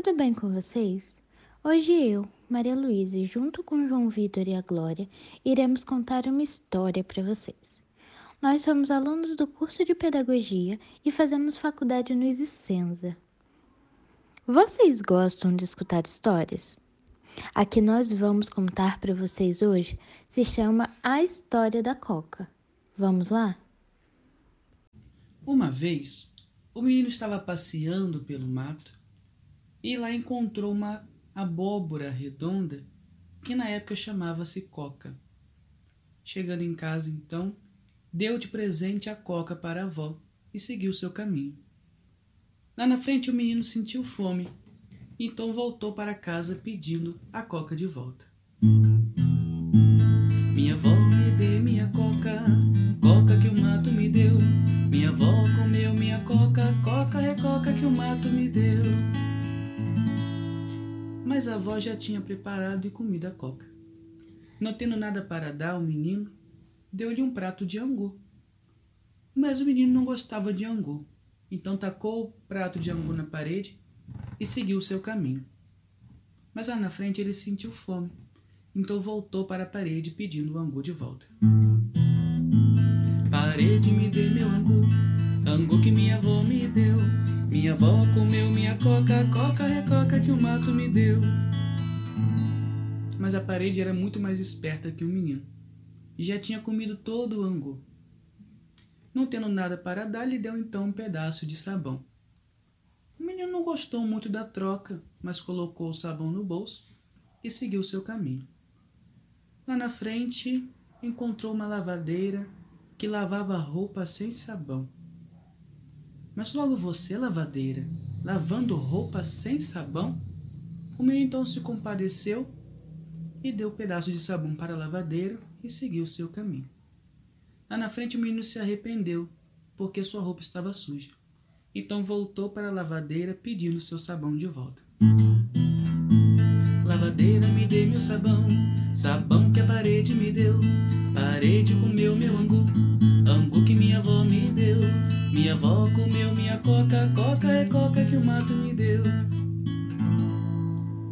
tudo bem com vocês? Hoje eu, Maria Luísa, junto com João Vitor e a Glória, iremos contar uma história para vocês. Nós somos alunos do curso de Pedagogia e fazemos faculdade no Isicenza. Vocês gostam de escutar histórias? A que nós vamos contar para vocês hoje se chama A História da Coca. Vamos lá? Uma vez, o menino estava passeando pelo mato e lá encontrou uma abóbora redonda que na época chamava-se coca. Chegando em casa, então, deu de presente a coca para a avó e seguiu seu caminho. Lá na frente, o menino sentiu fome, então voltou para casa pedindo a coca de volta. Mas a avó já tinha preparado e comido a coca. Não tendo nada para dar ao menino, deu-lhe um prato de angu. Mas o menino não gostava de angu, então tacou o prato de angu na parede e seguiu seu caminho. Mas lá na frente ele sentiu fome, então voltou para a parede pedindo o angu de volta. Parede, me dê meu angu, angu que minha avó me deu. Minha avó comeu minha coca, coca é coca que o mato me deu. Mas a parede era muito mais esperta que o menino e já tinha comido todo o angu. Não tendo nada para dar, lhe deu então um pedaço de sabão. O menino não gostou muito da troca, mas colocou o sabão no bolso e seguiu seu caminho. Lá na frente, encontrou uma lavadeira que lavava roupa sem sabão. Mas logo você, lavadeira, lavando roupa sem sabão? O menino então se compadeceu e deu um pedaço de sabão para a lavadeira e seguiu seu caminho. Lá na frente o menino se arrependeu, porque sua roupa estava suja. Então voltou para a lavadeira pedindo seu sabão de volta. Lavadeira, me dê meu sabão, sabão que a parede me deu. Parede comeu meu angu, angu que minha avó me deu. Minha avó comeu minha coca, o mato me deu.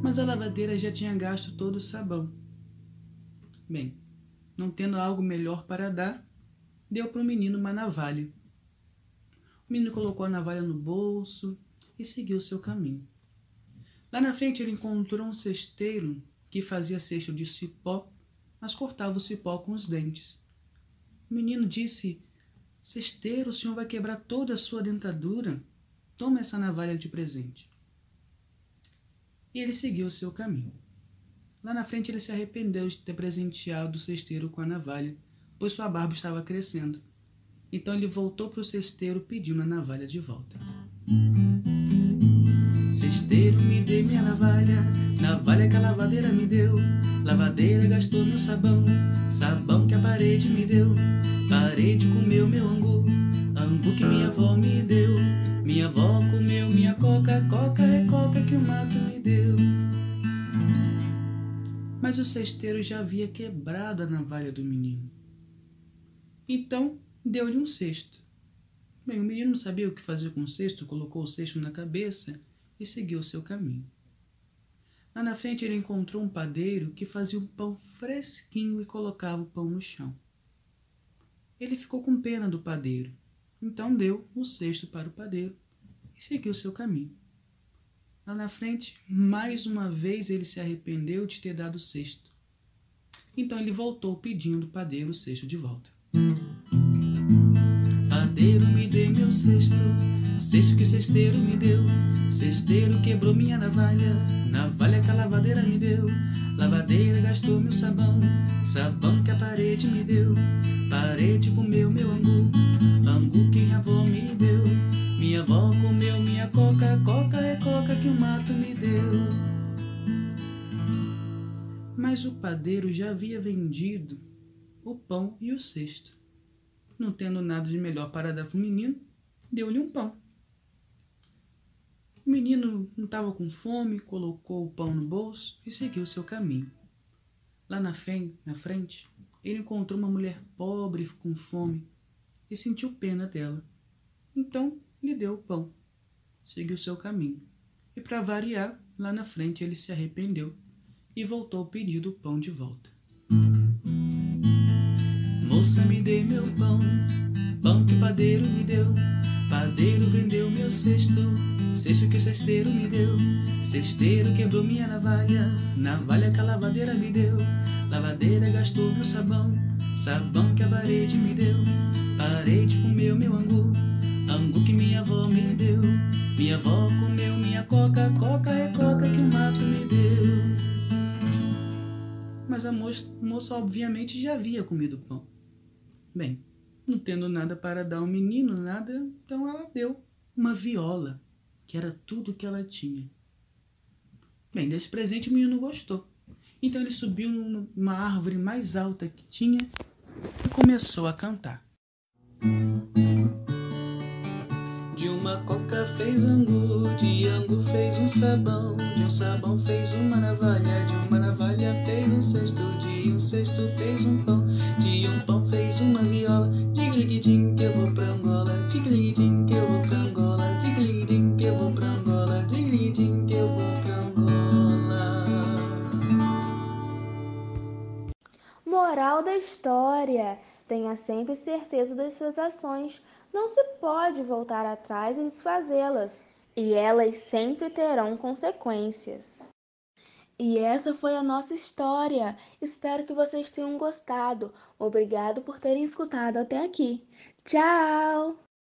Mas a lavadeira já tinha gasto todo o sabão. Bem, não tendo algo melhor para dar, deu para o menino uma navalha. O menino colocou a navalha no bolso e seguiu seu caminho. Lá na frente ele encontrou um cesteiro que fazia cesto de cipó, mas cortava o cipó com os dentes. O menino disse: Cesteiro, o senhor vai quebrar toda a sua dentadura. Toma essa navalha de presente. E ele seguiu seu caminho. Lá na frente ele se arrependeu de ter presenteado o cesteiro com a navalha, pois sua barba estava crescendo. Então ele voltou para o cesteiro pedindo a navalha de volta. Cesteiro, me dê minha navalha, navalha que a lavadeira me deu. Lavadeira gastou meu sabão, sabão que a parede me deu. Parede comeu meu angu, angu que minha avó me deu. Minha avó comeu minha coca, coca é coca que o mato me deu. Mas o cesteiro já havia quebrado a navalha do menino. Então deu-lhe um cesto. Bem, o menino não sabia o que fazer com o cesto, colocou o cesto na cabeça e seguiu seu caminho. Lá na frente ele encontrou um padeiro que fazia um pão fresquinho e colocava o pão no chão. Ele ficou com pena do padeiro, então deu o cesto para o padeiro e seguiu seu caminho. Lá na frente, mais uma vez ele se arrependeu de ter dado o cesto. Então ele voltou pedindo o padeiro o cesto de volta. Padeiro, me dê meu cesto, cesto que o cesteiro me deu. Cesteiro quebrou minha navalha, navalha que a lavadeira me deu. Lavadeira gastou meu sabão, sabão que a parede me deu. Parede comeu meu angu, Mas o padeiro já havia vendido o pão e o cesto não tendo nada de melhor para dar para o menino, deu-lhe um pão. O menino não estava com fome, colocou o pão no bolso e seguiu seu caminho. Lá na, frente, ele encontrou uma mulher pobre com fome e sentiu pena dela. Então lhe deu o pão, seguiu seu caminho E para variar, lá na frente ele se arrependeu e voltou pedir o pão de volta. Moça, me dê meu pão, pão que o padeiro me deu. Padeiro vendeu meu cesto, cesto que o cesteiro me deu. Cesteiro quebrou minha navalha, navalha que a lavadeira me deu. Lavadeira gastou meu sabão, sabão que a parede me deu. Parede comeu meu angu, angu que minha avó me deu. Minha avó comeu minha coca, coca é Mas a moça, obviamente já havia comido pão. Bem, não tendo nada para dar ao menino, nada, então ela deu uma viola, que era tudo que ela tinha. Bem, desse presente o menino gostou. Então ele subiu numa árvore mais alta que tinha e começou a cantar. De uma coca fez angu, de angu fez um sabão, de um sabão fez uma navalha, de uma navalha fez um cesto, de um cesto fez um pão, de um pão fez uma viola, Tigligdim que eu vou pra Angola, tigligdim que eu vou pra Angola, tigligdim que eu vou pra Angola, tigligdim que eu vou pra Angola. Moral da história: tenha sempre certeza das suas ações. Não se pode voltar atrás e desfazê-las, e elas sempre terão consequências. E essa foi a nossa história. Espero que vocês tenham gostado. Obrigado por terem escutado até aqui. Tchau!